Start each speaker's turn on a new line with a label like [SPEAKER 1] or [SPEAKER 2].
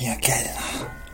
[SPEAKER 1] King Academy.